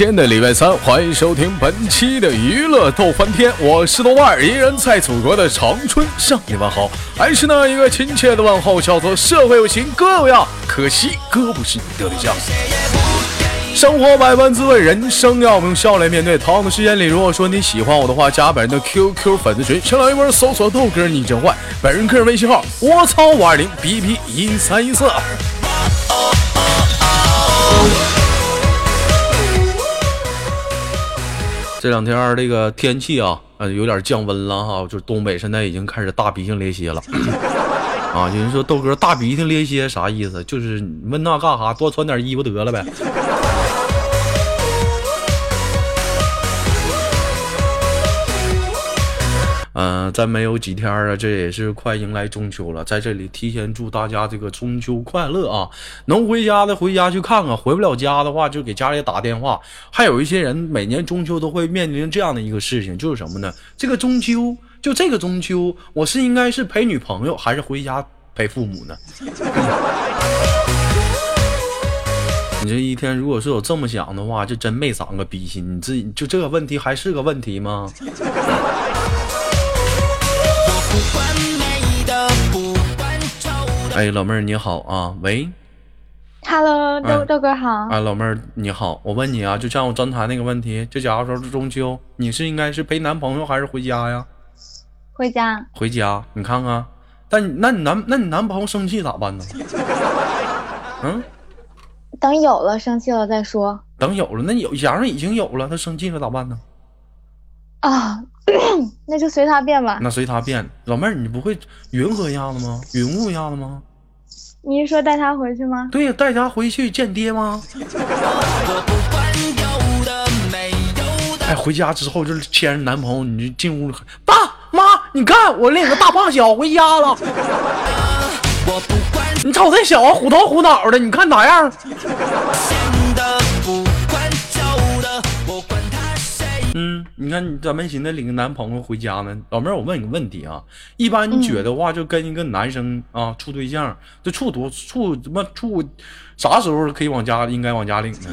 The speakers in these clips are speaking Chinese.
来，今天的礼拜三，欢迎收听本期的娱乐逗翻天，我是豆瓣，依然在祖国的长春向你问好，还是那一个亲切的问候，叫做社会有情哥有样，可惜哥不是你的对象。生活百般滋味，人生要用笑来面对。同样的时间里，如果说你喜欢我的话，加本人的 QQ 粉丝群，新浪微博搜索豆哥你真坏，本人个人微信号我操五二零 bb 一三一四。这两天这个天气啊，呃，有点降温了哈，就是东北现在已经开始大鼻涕咧歇了。啊，有人说豆哥大鼻涕咧歇啥意思？就是问那干啥？多穿点衣服得了呗。嗯，再没有几天啊，这也是快迎来中秋了，在这里提前祝大家这个中秋快乐啊！能回家的回家去看看，回不了家的话就给家里打电话。还有一些人每年中秋都会面临这样的一个事情，就是什么呢？这个中秋，就这个中秋，我是应该是陪女朋友，还是回家陪父母呢？你这一天如果是有这么想的话，就真没长个逼心。你自己就这个问题还是个问题吗？哎，老妹儿你好啊，喂，Hello，豆豆哥好。哎，老妹儿你好，我问你啊，就像我刚才那个问题，就假如说是中秋，你是应该是陪男朋友还是回家呀？回家。回家，你看看，但那你男那你男朋友生气咋办呢？嗯，等有了生气了再说。等有了，那有假如已经有了，他生气了咋办呢？啊。那就随他变吧。那随他变，老妹儿，你不会云和一下子吗？云雾一下子吗？你是说带他回去吗？对呀，带他回去见爹吗？哎，回家之后就是牵着男朋友，你就进屋，爸妈，你看我领个大胖小回家了。你瞅这小子虎头虎脑的，你看咋样？嗯，你看你咋没寻思领个男朋友回家呢？老妹儿，我问你个问题啊，一般你觉得话就跟一个男生啊处对象，这处多处怎么处，啥时候可以往家应该往家领呢？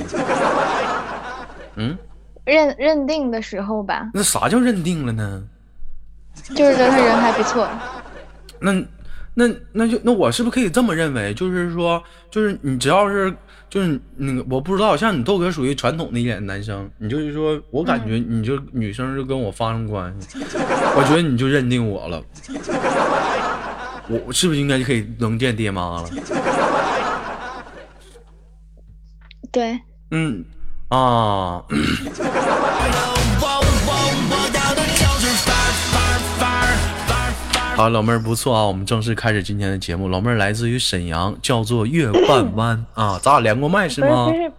嗯，认认定的时候吧。那啥叫认定了呢？就是觉得他人还不错。那那那就那我是不是可以这么认为？就是说，就是你只要是。就是那个，我不知道，像你豆哥属于传统的一点男生，你就是说我感觉你就女生就跟我发生关系，我觉得你就认定我了，我是不是应该就可以能见爹妈了？对，嗯啊。好，老妹儿不错啊，我们正式开始今天的节目。老妹儿来自于沈阳，叫做月半 弯啊，咱俩连过麦是吗？不是，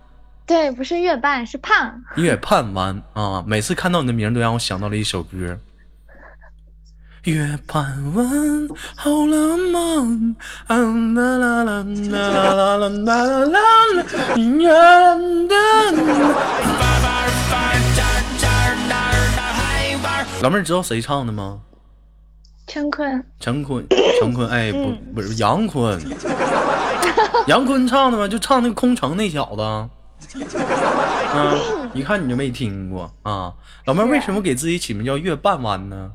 对，不是月半，是胖。月半弯啊，每次看到你的名都让我想到了一首歌。月半弯，好浪漫，啊啦啦啦啦啦啦啦啦啦，远的。老妹儿知道谁唱的吗？陈坤，陈坤，陈坤，哎，不，不是杨坤，杨坤唱的吗？就唱那个空城那小子，啊，一看你就没听过啊。老妹儿为什么给自己起名叫月半弯呢？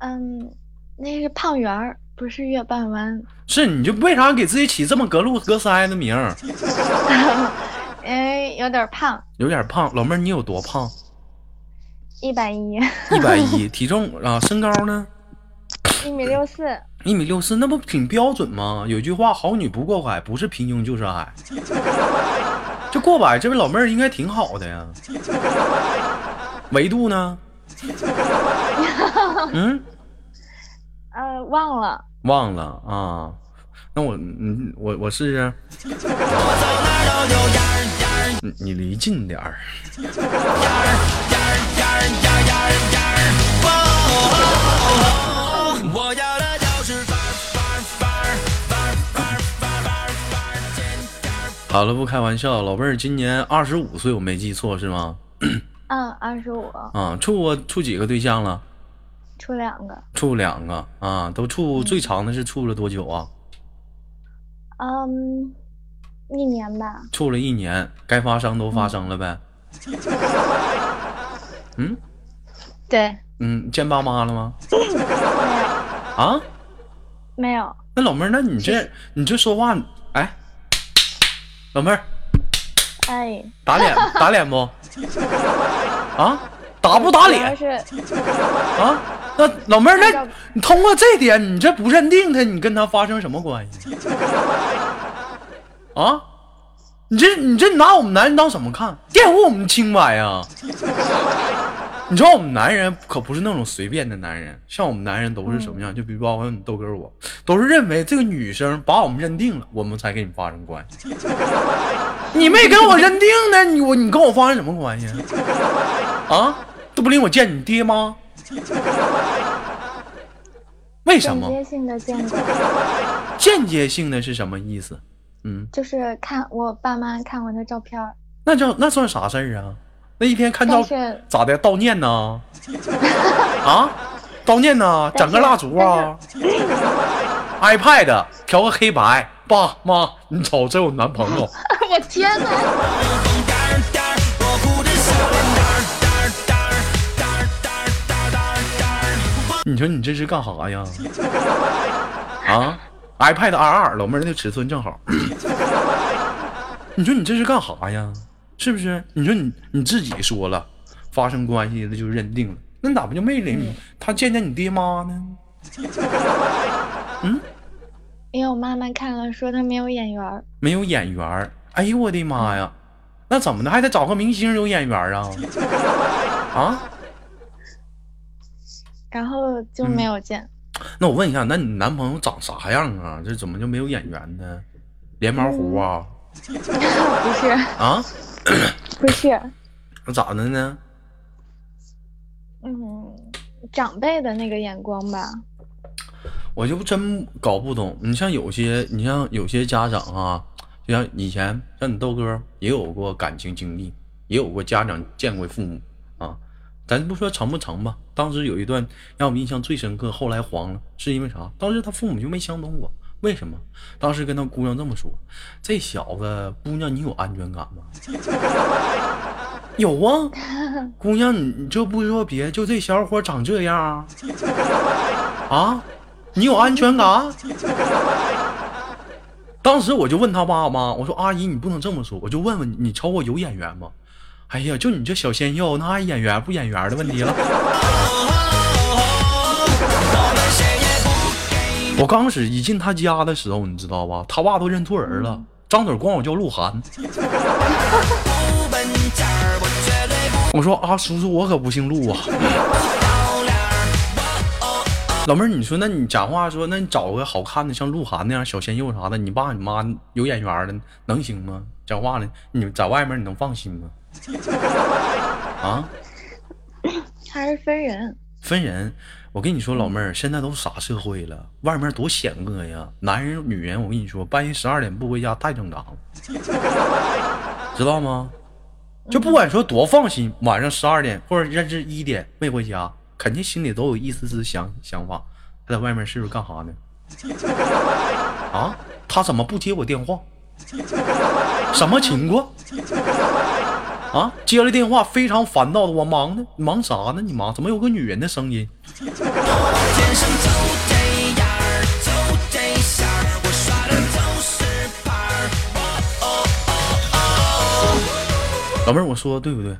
嗯，那是胖圆儿，不是月半弯。是，你就为啥给自己起这么隔路隔腮的名？哎，有点胖，有点胖。老妹儿，你有多胖？一百一，一百一，体重啊，身高呢？一米六四，一米六四，那不挺标准吗？有句话，好女不过海，不是平庸就是矮。就过百，这位老妹儿应该挺好的呀。维度呢？嗯？呃，忘了。忘了啊？那我，嗯，我我试试。你离近点儿。好了，不开玩笑，老妹儿今年二十五岁，我没记错是吗？嗯，二十五。啊，处过处几个对象了？处两个。处两个啊，都处最长的是处了多久啊？嗯，一年吧。处了一年，该发生都发生了呗。嗯 对，嗯，见爸妈了吗？没有，啊？没有。那老妹儿，那你这你这说话，哎，老妹儿哎，打脸打脸不？啊？打不打脸啊？那老妹儿，那你通过这点，你这不认定他，你跟他发生什么关系？啊？你这你这拿我们男人当什么看？玷污我们清白呀？你知道我们男人可不是那种随便的男人，像我们男人都是什么样？就比如包括你豆哥我，都是认为这个女生把我们认定了，我们才跟你发生关系。你没跟我认定呢，你我你跟我发生什么关系啊？啊，这不领我见你爹吗？为什么？间接性的见过，间接性的是什么意思？嗯，就是看我爸妈看我的照片，那叫那算啥事儿啊？那一天看照但是咋的？悼念呢？啊，悼念呢？整个蜡烛啊？iPad 调个黑白，爸妈，你瞅，这有男朋友。我天哪！你说你这是干啥呀？啊，iPad 二二，老妹儿那尺寸正好。你说你这是干啥呀？是不是？你说你你自己说了，发生关系了就认定了，那你咋不就没领你？他见见你爹妈呢？嗯因为我妈妈看了说他没有眼缘儿，没有眼缘儿。哎呦我的妈呀！那怎么的？还得找个明星有眼缘儿啊？啊？然后就没有见。那我问一下，那你男朋友长啥样啊？这怎么就没有眼缘呢？连毛胡啊？不是，啊？不是，那咋的呢？嗯，长辈的那个眼光吧。我就真搞不懂。你像有些，你像有些家长啊，就像以前像你豆哥也有过感情经历，也有过家长见过父母啊。咱不说成不成吧，当时有一段让我印象最深刻，后来黄了，是因为啥？当时他父母就没相中我，为什么？当时跟他姑娘这么说：“这小子，姑娘你有安全感吗？” 有啊，姑娘你你这不说别，就这小伙长这样啊，你有安全感？当时我就问他爸妈，我说阿姨你不能这么说，我就问问你，你瞅我有眼缘吗？哎呀，就你这小鲜肉，那还眼缘不眼缘的问题了。我刚开始一进他家的时候，你知道吧？他爸都认错人了，张嘴管我叫鹿晗。我说啊，叔叔，我可不姓鹿啊。老妹儿，你说，那你讲话说，那你找个好看的，像鹿晗那样小鲜肉啥的，你爸你妈有眼缘的，能行吗？讲话呢，你在外面你能放心吗？啊，还是分人。分人。我跟你说，老妹儿，现在都啥社会了，外面多险恶呀！男人、女人，我跟你说，半夜十二点不回家太正常了，知道吗？就不管说多放心，晚上十二点或者甚至一点没回家，肯定心里都有一丝丝想想法，他在外面是不是干啥呢？啊，他怎么不接我电话？什么情况？啊，接了电话非常烦躁的，我忙呢，你忙啥呢？你忙？怎么有个女人的声音？老妹儿，我说的对不对？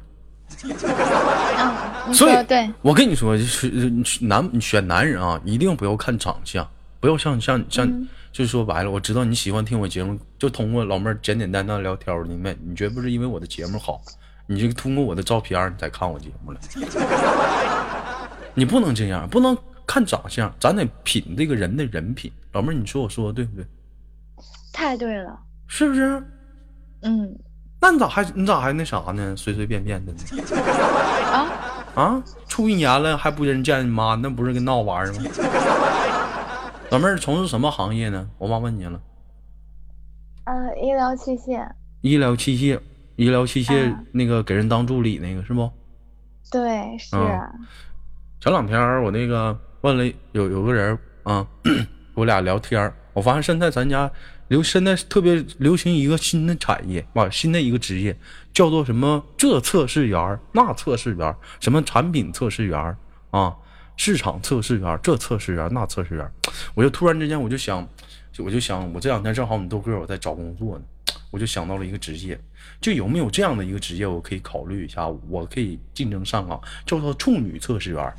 嗯，你所以说对。我跟你说，就是男你选男人啊，一定不要看长相，不要像像像，嗯就是说白了，我知道你喜欢听我节目，就通过老妹儿简简单单聊天儿，你们你绝不是因为我的节目好，你就通过我的照片儿你才看我节目了。你不能这样，不能看长相，咱得品这个人的人品。老妹儿，你说我说的对不对？太对了。是不是？嗯那你咋还你咋还那啥呢？随随便便的呢？啊，啊，处一年了还不人见你妈，那不是跟闹玩儿吗？老妹儿从事什么行业呢？我忘问你了。呃，医疗器械，医疗器械，医疗器械啊那个给人当助理那个是不？对，是，嗯前两天儿我那个问了有有个人啊，我俩聊天儿我发现现在咱家流现在特别流行一个新的产业，啊，新的一个职业，叫做什么？这测试员儿，那测试员儿，什么产品测试员儿啊，市场测试员，这测试员，那测试员。我就突然之间，我就想，我就想，我这两天正好我们豆哥我在找工作呢，我就想到了一个职业，就有没有这样的一个职业，我可以考虑一下，我可以竞争上岗，叫做处女测试员。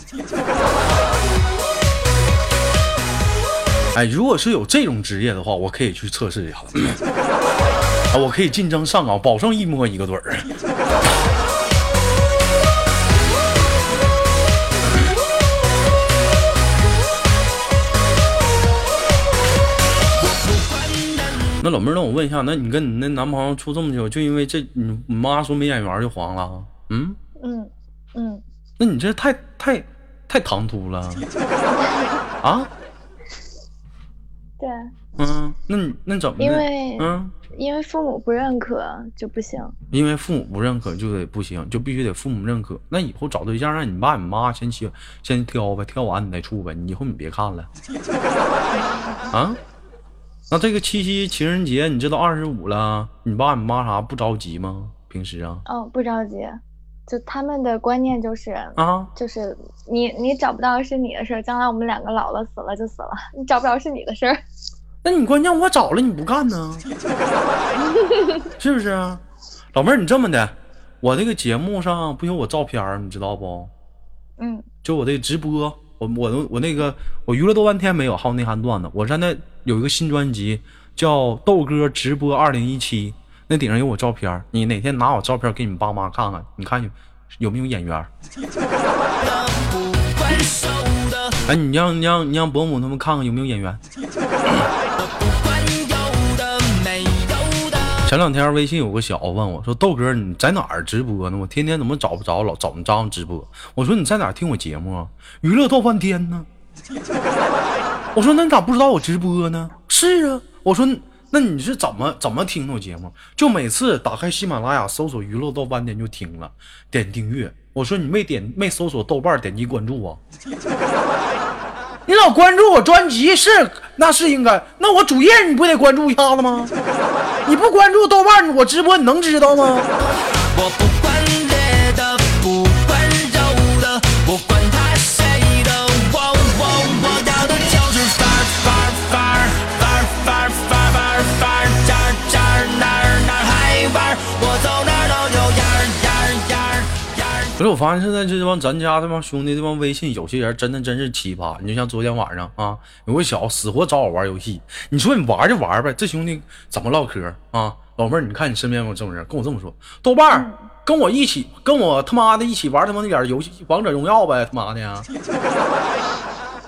哎，如果是有这种职业的话，我可以去测试一下。啊，我可以竞争上岗，保证一摸一个准儿。那老妹儿，那我问一下，那你跟你那男朋友处这么久，就因为这，你你妈说没眼缘就黄了？嗯嗯嗯，那你这太太太唐突了 啊？对，嗯，那你那怎么的？因为嗯，因为父母不认可就不行。因为父母不认可就得不行，就必须得父母认可。那以后找对象让你爸你妈先去先挑呗，挑完你再处呗。你以后你别看了 啊。那这个七夕情人节，你这都二十五了，你爸你妈啥不着急吗？平时啊？哦，不着急，就他们的观念就是啊，就是你你找不到是你的事儿，将来我们两个老了死了就死了，你找不着是你的事儿。那你关键我找了你不干呢，是不是啊？老妹儿，你这么的，我这个节目上不有我照片儿，你知道不？嗯，就我这直播，我我都我那个我娱乐多半天没有，还有内涵段子，我现在有一个新专辑叫豆哥直播二零一七，那顶上有我照片，你哪天拿我照片给你爸妈看看，你看有有没有眼缘？哎，你让你让你让伯母他们看看有没有眼缘。前两天微信有个小子问我说：“豆哥，你在哪儿直播呢？我天天怎么找不着，老找不着直播。”我说：“你在哪儿听我节目啊？娱乐豆翻天呢。”我说：“那你咋不知道我直播呢？”是啊，我说：“那你是怎么怎么听我节目？就每次打开喜马拉雅搜索娱乐豆翻天就听了，点订阅。我说你没点没搜索豆瓣点击关注啊？你老关注我专辑是那是应该，那我主页你不得关注一下子吗？你不关注豆瓣，我直播你能知道吗？发现现在这帮咱家这帮兄弟这帮微信有些人真的真是奇葩。你就像昨天晚上啊，有个小子死活找我玩游戏，你说你玩就玩呗，这兄弟怎么唠嗑啊？老妹儿，你看你身边有没有这种人？跟我这么说，豆瓣儿跟我一起，跟我他妈的一起玩他妈那点游戏，王者荣耀呗，他妈的呀！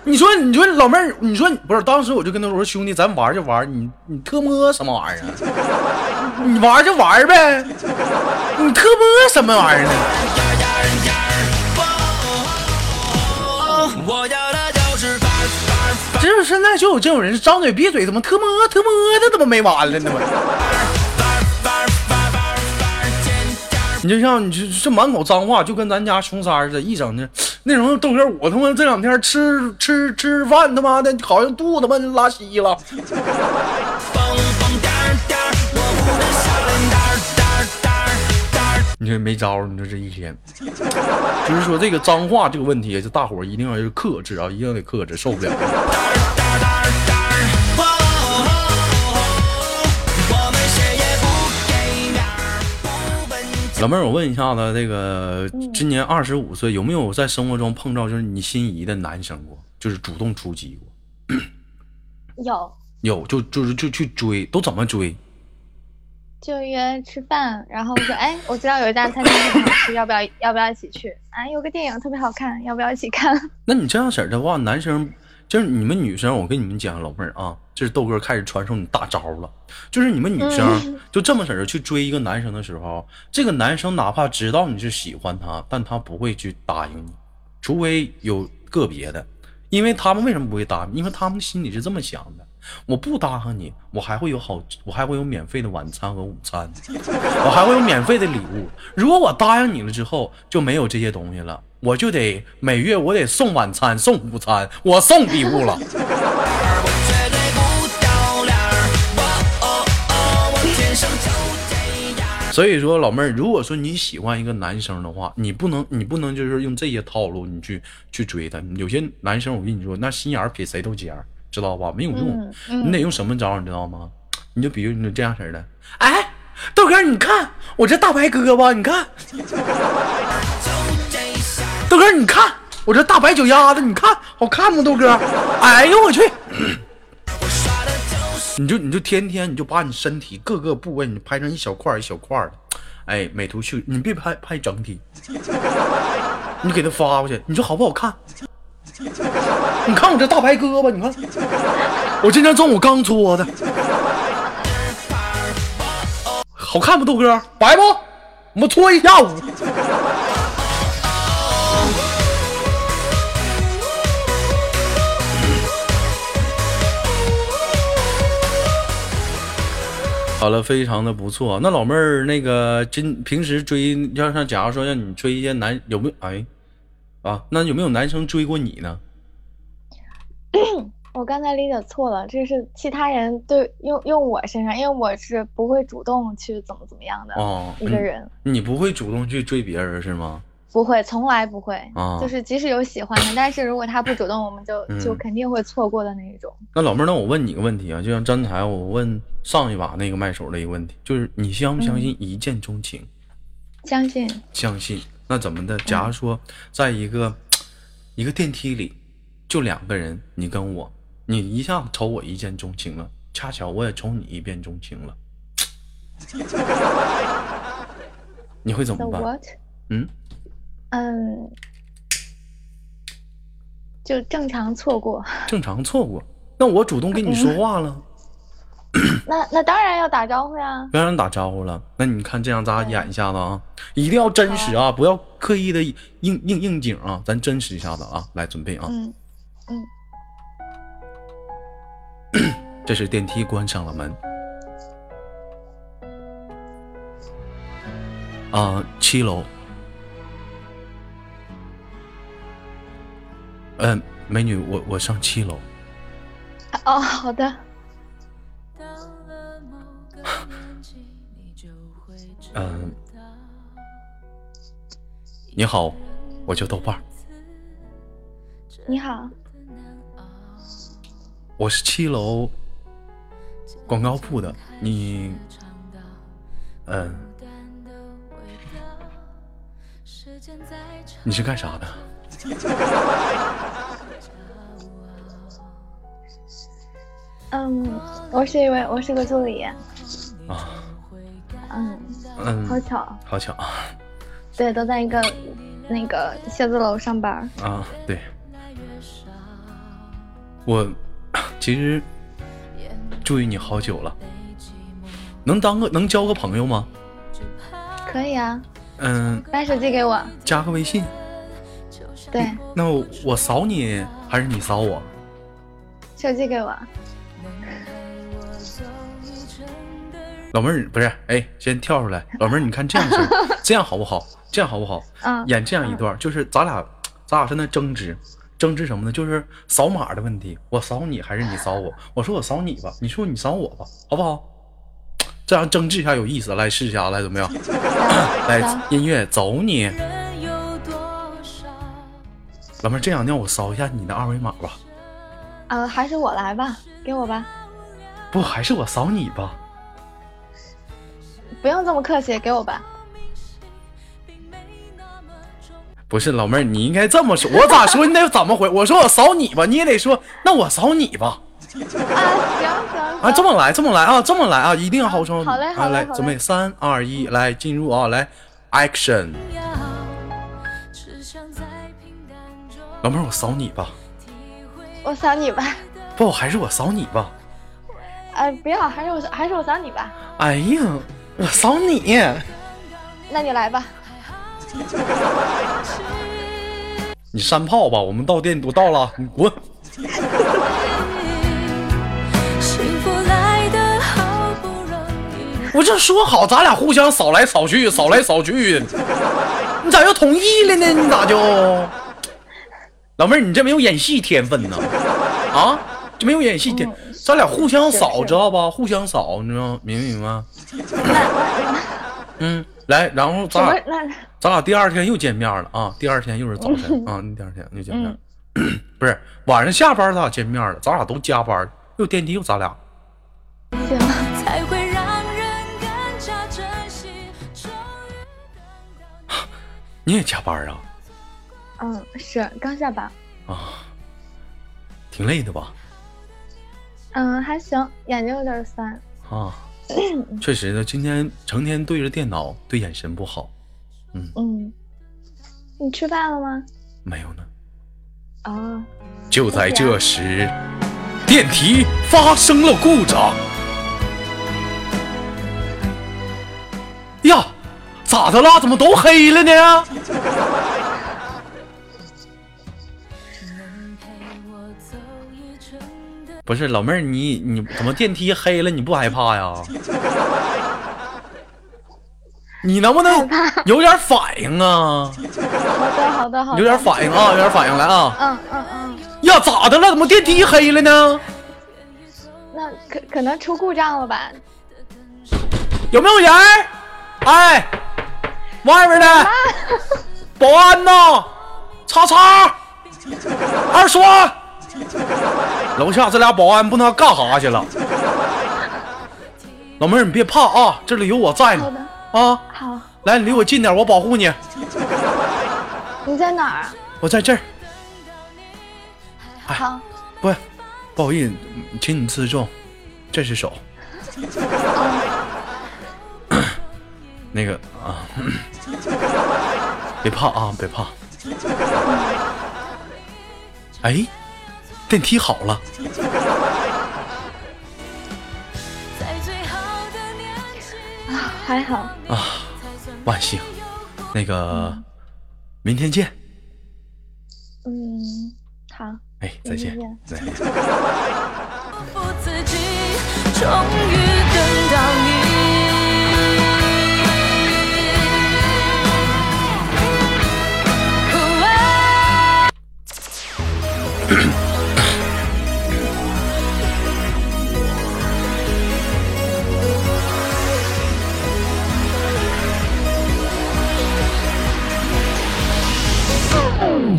你说，你说老妹儿，你说不是？当时我就跟他说，兄弟，咱玩就玩，你你特么什么玩意儿啊？你玩就玩呗，你特么什么玩意儿呢？现在就有这种人，张嘴闭嘴怎么特么特么的，怎么没完了呢？你就像你这这满口脏话，就跟咱家熊三似的，一整的那什么豆哥，我他妈这两天吃吃吃饭，他妈的好像肚子他妈拉稀了。你这没招儿，你说这一天，就是说这个脏话这个问题，就大伙儿一定要克制啊，一定得克制，受不了。老妹儿，我问一下子，这个今年二十五岁，有没有在生活中碰到就是你心仪的男生过，就是主动出击过？有有，就就是就去追，都怎么追？就约吃饭，然后说，哎，我知道有一家餐厅很好吃，要不要要不要一起去？哎，有个电影特别好看，要不要一起看？那你这样式儿的话，男生就是你们女生，我跟你们讲，老妹儿啊，这是豆哥开始传授你大招了。就是你们女生就这么式儿去追一个男生的时候，这个男生哪怕知道你是喜欢他，但他不会去答应你，除非有个别的，因为他们为什么不会答应？因为他们心里是这么想的。我不答应你我还会有好我还会有免费的晚餐和午餐我还会有免费的礼物。如果我答应你了之后就没有这些东西了我就得每月我得送晚餐送午餐我送礼物了。所以说老妹儿如果说你喜欢一个男生的话你不能你不能就是用这些套路你去去追他。有些男生我跟你说那心眼儿比谁都尖儿。知道吧？没有用，你得用什么招，你知道吗？你就比如你这样式的，哎，豆哥，你看我这大白胳膊，你看，豆哥，你看我这大白脚丫子，你看好看吗，豆哥？哎呦我去！你就你就天天你就把你身体各个部位你拍成一小块一小块的，哎，美图秀，你别拍拍整体，你给他发过去，你说好不好看？你看我这大白胳膊，你看，我今天中午刚搓的，好看不，豆哥？白不？我们搓一下午。好了，非常的不错。那老妹儿，那个今平时追，要像假如说让你追一些男，有没有？哎，啊，那有没有男生追过你呢？我刚才理解错了，这是其他人对用用我身上，因为我是不会主动去怎么怎么样的哦，一个人，你，你不会主动去追别人是吗？不会，从来不会。啊就是即使有喜欢的，但是如果他不主动，我们就就嗯肯定会错过的那一种。那老妹儿，那我问你个问题啊，就像刚才我问上一把那个麦手的一个问题，就是你相不相信一见钟情？相信，相信。那怎么的？假如说在一个一个电梯里，就两个人，你跟我，你一下子瞅我一见钟情了，恰巧我也瞅你一见钟情了，你会怎么办？嗯，嗯，就正常错过。正常错过。那我主动跟你说话了，那那当然要打招呼呀。不让人打招呼了。那你看这样，咱俩演一下子啊，一定要真实啊，不要刻意的应应应景啊，咱真实一下子啊，来准备啊。嗯嗯，这时电梯关上了门。啊，七楼。嗯、美女，我我上七楼。哦，好的。嗯、你好，我叫豆瓣儿，你好，我是七楼广告部的。你，嗯、你是干啥的？嗯，我是一位，我是个助理。啊，嗯，嗯，好巧，好巧啊对，都在一个那个写字楼上班。啊！对，我其实注意你好久了，能当个能交个朋友吗？可以啊，嗯，把手机给我。加个微信。对，那我扫你还是你扫我？手机给我。老妹儿不是，哎，先跳出来。老妹儿，你看这样式儿，这样好不好？这样好不好？嗯，演这样一段，就是咱俩，咱俩在那争执，争执什么呢？就是扫码的问题，我扫你还是你扫我？我说我扫你吧，你说你扫我吧，好不好？这样争执一下有意思，来试一下，来怎么样？来音乐走你，老妹儿，这样让我扫一下你的二维码吧，呃，还是我来吧，给我吧，不还是我扫你吧？不用这么客气，给我吧。不是老妹儿，你应该这么说，我咋说你得怎么回？我说我扫你吧，你也得说那我扫你吧。啊，行行啊，这么来，这么来啊，这么来啊，一定要好声。好嘞好啊，来，嘞好嘞准备三二一，来进入啊，来，action。老妹儿，我扫你吧，我扫你吧。不，还是我扫你吧。呃，不要，还是我还是我扫你吧。哎呀，我扫你，那你来吧。你山炮吧，我们到店都到了，你滚。我这说好，咱俩互相扫来扫去，扫来扫去，你咋又同意了呢？你咋就？老妹儿，你这没有演戏天分呢？啊，这没有演戏天，嗯咱俩互相扫，知道吧？互相扫，你知道明不明白？嗯，来，然后咱俩咱俩第二天又见面了啊！第二天又是早晨 啊，第二天又见面，不是晚上下班咱俩见面了，咱俩都加班，又电梯又咱俩，你也加班啊？嗯，是刚下班。啊，挺累的吧？嗯，还行，眼睛有点酸。啊，确实呢，今天成天对着电脑，对眼神不好。嗯嗯，你吃饭了吗？没有呢。哦，就在这时，电梯发生了故障。呀，咋的啦？怎么都黑了呢？不是老妹儿，你你怎么电梯黑了你不害怕呀？你能不能有点反应啊？好的，好的，好的。有点反应啊，有点反应来啊！嗯嗯嗯，呀，咋的了？怎么电梯黑了呢？那可可能出故障了吧？有没有人？哎，外面的保安呢，叉叉，二栓，楼下这俩保安不知道干啥去了。老妹儿，你别怕啊，这里有我在呢。啊，好。来，你离我近点，我保护你。你在哪儿啊？我在这儿。哎好，不，不好意思，请你自重，这是手。那个啊，别怕啊，别怕。哎，电梯好了，啊，还好。才算万幸。那个，明天见。嗯，好。哎，再见。再见。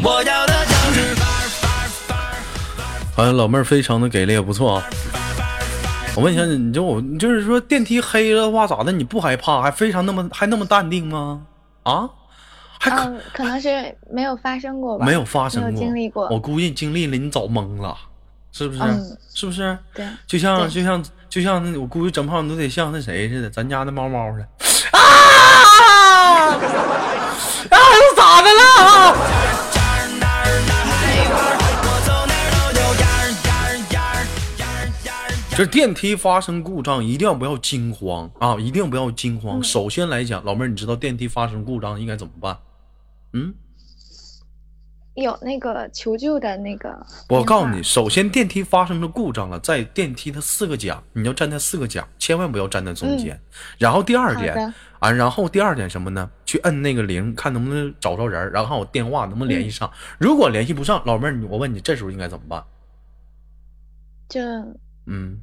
我要的就是范儿范儿范儿。好像老妹儿非常的给力，不错啊。我问一下，你就我你就是说电梯黑了的话咋的？你不害怕，还非常那么还那么淡定吗？啊？还可、嗯，可能是没有发生过吧。没有发生没有过，经历过。我估计经历了，你早懵了，是不是？嗯是不是？对，就像就像就像那我估计整胖都得像那谁似的，咱家那猫猫似的。啊！啊！又咋的了？这电梯发生故障，一定要不要惊慌啊！一定不要惊慌。嗯首先来讲，老妹儿，你知道电梯发生故障应该怎么办？嗯，有那个求救的那个。我告诉你，，首先电梯发生了故障了，在电梯的四个角，你要站在四个角，千万不要站在中间。然后第二点啊，然后第二点什么呢？去摁那个铃，看能不能找着人儿，然后我电话能不能联系上。如果联系不上，老妹儿，我问你，这时候应该怎么办？就嗯，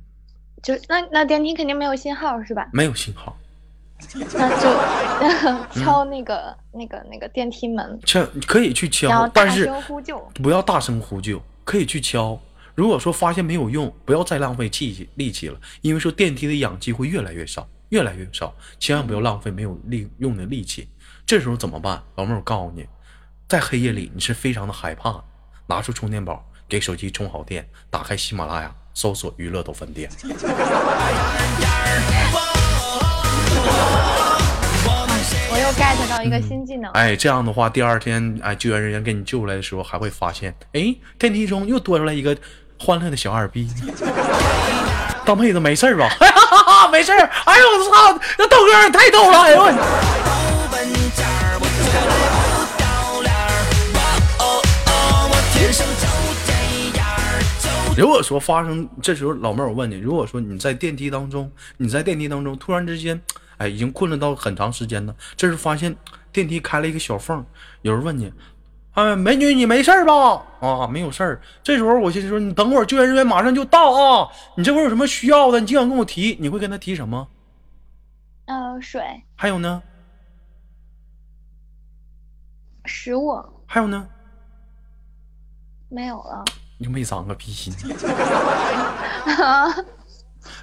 就那那电梯肯定没有信号是吧？没有信号。那就 敲那个、那个那个电梯门，敲可以去敲，但大是。不要大声呼救，可以去敲。如果说发现没有用，不要再浪费气气力气了，因为说电梯的氧气会越来越少，越来越少，千万不要浪费没有力用的力气。这时候怎么办？老妹儿，我告诉你，在黑夜里你是非常的害怕，拿出充电宝，给手机充好电，打开喜马拉雅，搜索娱乐逗翻店。我又 get 到一个新技能，哎，这样的话，第二天哎，救援人员给你救出来的时候，还会发现，哎，电梯中又多出来一个欢乐的小二逼。大妹子没事儿吧？哈哈哈，没事儿。哎呦我操，那豆哥也太逗了！哎呦我，如果说发生这时候，老妹儿，我问你，如果说你在电梯当中，你在电梯当中突然之间，哎，已经困了到很长时间了，这时候发现电梯开了一个小缝，有人问你，哎，美女，你没事吧？啊，没有事儿。这时候我心说，你等会儿救援人员马上就到啊，你这会儿有什么需要的，你尽管跟我提，你会跟他提什么？呃，水、还有呢？食物还有呢？没有了。你就没长个逼心。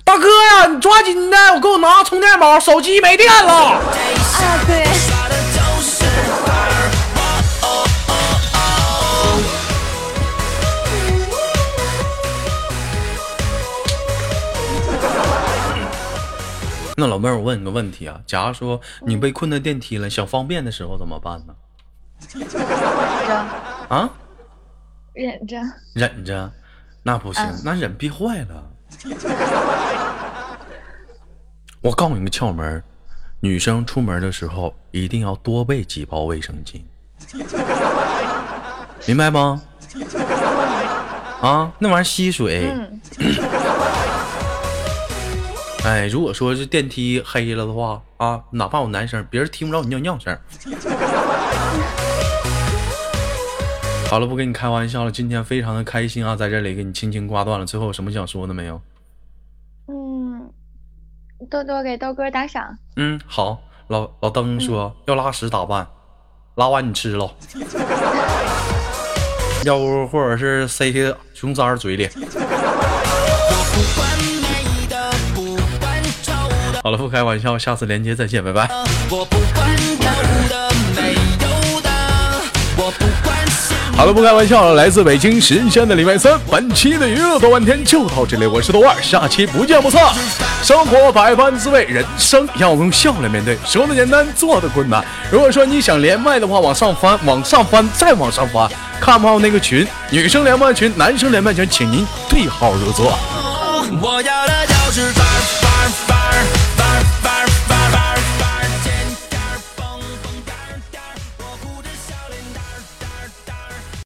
大哥呀，你抓紧的，我给我拿充电宝，手机没电了。啊，对。那老妹儿，我问你个问题啊，假如说你被困在电梯了，想方便的时候怎么办呢？啊，忍着。忍着，那不行，嗯那忍憋坏了。我告诉你个窍门儿，女生出门的时候一定要多备几包卫生巾，明白吗？啊，那玩意儿吸水。嗯，哎，如果说是电梯黑了的话啊，哪怕我男生，别人听不着你尿尿声。好了，不跟你开玩笑了，今天非常的开心啊，在这里给你轻轻挂断了。最后有什么想说的没有？嗯，多多给豆哥打赏。嗯，好，老老登说、要拉屎咋办？拉完你吃了，要不或者是塞熊三儿嘴里。好了，不开玩笑，下次连接再见，拜拜。我不管有的没有的，我不管幸好了，不开玩笑了，来自北京时间的礼拜三，本期的娱乐多半天就到这里，我是豆瓣，下期不见不散。生活百般滋味，人生要用笑来面对，说的简单，做的困难。如果说你想连麦的话，往上翻，往上翻，再往上翻，看不到那个群，女生连麦群，男生连麦群，请您对号入座。我要的就是